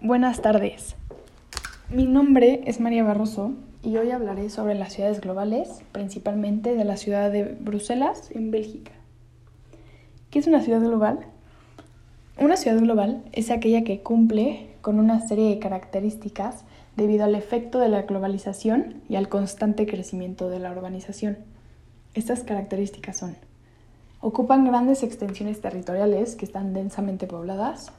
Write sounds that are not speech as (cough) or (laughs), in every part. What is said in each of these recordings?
Buenas tardes. Mi nombre es María Barroso y hoy hablaré sobre las ciudades globales, principalmente de la ciudad de Bruselas, en Bélgica. ¿Qué es una ciudad global? Una ciudad global es aquella que cumple con una serie de características debido al efecto de la globalización y al constante crecimiento de la urbanización. Estas características son Ocupan grandes extensiones territoriales que están densamente pobladas.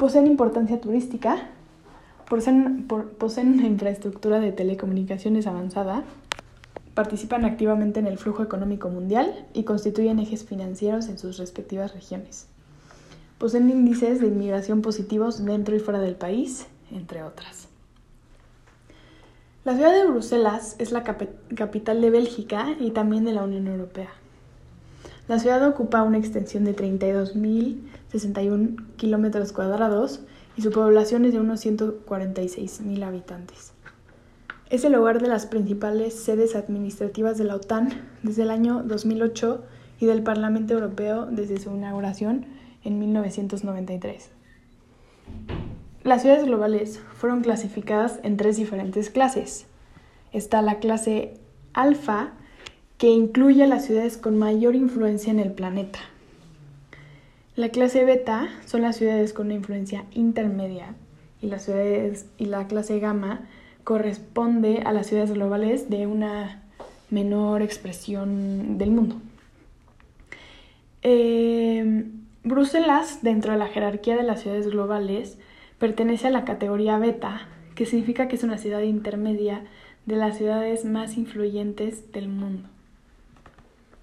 Poseen importancia turística. Poseen, poseen una infraestructura de telecomunicaciones avanzada. Participan activamente en el flujo económico mundial y constituyen ejes financieros en sus respectivas regiones. Poseen índices de inmigración positivos dentro y fuera del país, entre otras. La ciudad de Bruselas es la capital de Bélgica y también de la Unión Europea. La ciudad ocupa una extensión de 32.061 kilómetros cuadrados y su población es de unos 146.000 habitantes. Es el hogar de las principales sedes administrativas de la OTAN desde el año 2008 y del Parlamento Europeo desde su inauguración en 1993. Las ciudades globales fueron clasificadas en tres diferentes clases. Está la clase alfa, que incluye a las ciudades con mayor influencia en el planeta. La clase beta son las ciudades con una influencia intermedia y las ciudades y la clase gamma corresponde a las ciudades globales de una menor expresión del mundo. Eh, Bruselas, dentro de la jerarquía de las ciudades globales, pertenece a la categoría beta, que significa que es una ciudad intermedia de las ciudades más influyentes del mundo.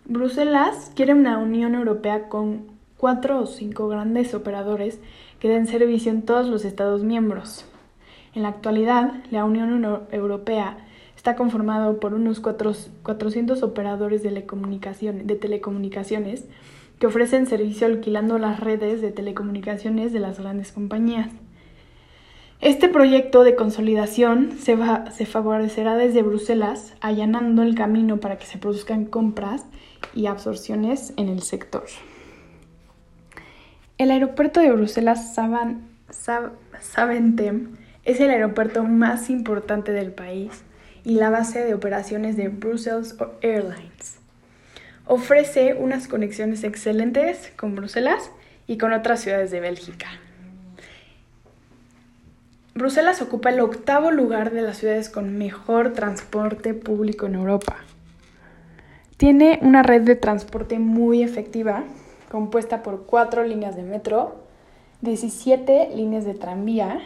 Bruselas quiere una Unión Europea con cuatro o cinco grandes operadores que den servicio en todos los Estados miembros. En la actualidad, la Unión Europea está conformada por unos 400 operadores de telecomunicaciones que ofrecen servicio alquilando las redes de telecomunicaciones de las grandes compañías. Este proyecto de consolidación se, se, favorecerá desde Bruselas, allanando el camino para que se produzcan compras y absorciones en el sector. El aeropuerto de Bruselas Saventem es el aeropuerto más importante del país y la base de operaciones de Brussels Airlines. Ofrece unas conexiones excelentes con Bruselas y con otras ciudades de Bélgica. Bruselas ocupa el octavo lugar de las ciudades con mejor transporte público en Europa. Tiene una red de transporte muy efectiva, compuesta por cuatro líneas de metro, 17 líneas de tranvía,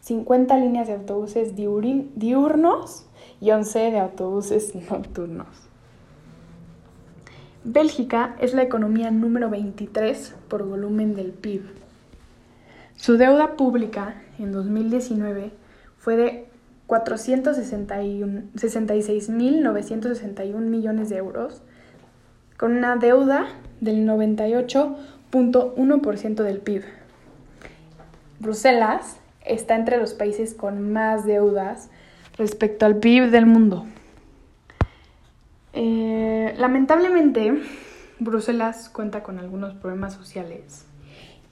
50 líneas de autobuses diurnos y 11 de autobuses (laughs) nocturnos. Bélgica es la economía número 23 por volumen del PIB. Su deuda pública en 2019 fue de 466.961 millones de euros, con una deuda del 98.1% del PIB. Bruselas está entre los países con más deudas respecto al PIB del mundo. Eh, lamentablemente, Bruselas cuenta con algunos problemas sociales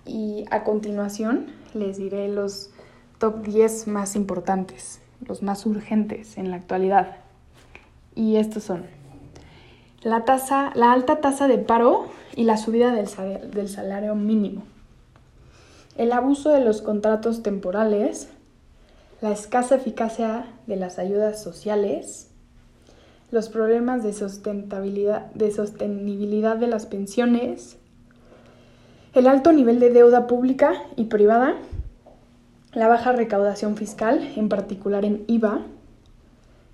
y a continuación les diré los top 10 más importantes, los más urgentes en la actualidad. Y estos son la, tasa, la alta tasa de paro y la subida del salario, del salario mínimo, el abuso de los contratos temporales, la escasa eficacia de las ayudas sociales, los problemas de de sostenibilidad de las pensiones, el alto nivel de deuda pública y privada, la baja recaudación fiscal, en particular en IVA,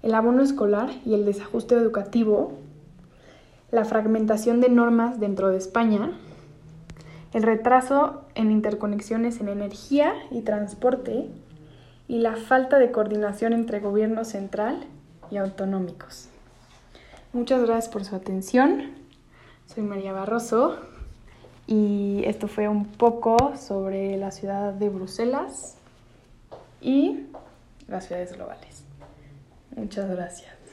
el abono escolar y el desajuste educativo, la fragmentación de normas dentro de España, el retraso en interconexiones en energía y transporte y la falta de coordinación entre gobierno central y autonómicos. Muchas gracias por su atención. Soy María Barroso y esto fue un poco sobre la ciudad de Bruselas y las ciudades globales. Muchas gracias.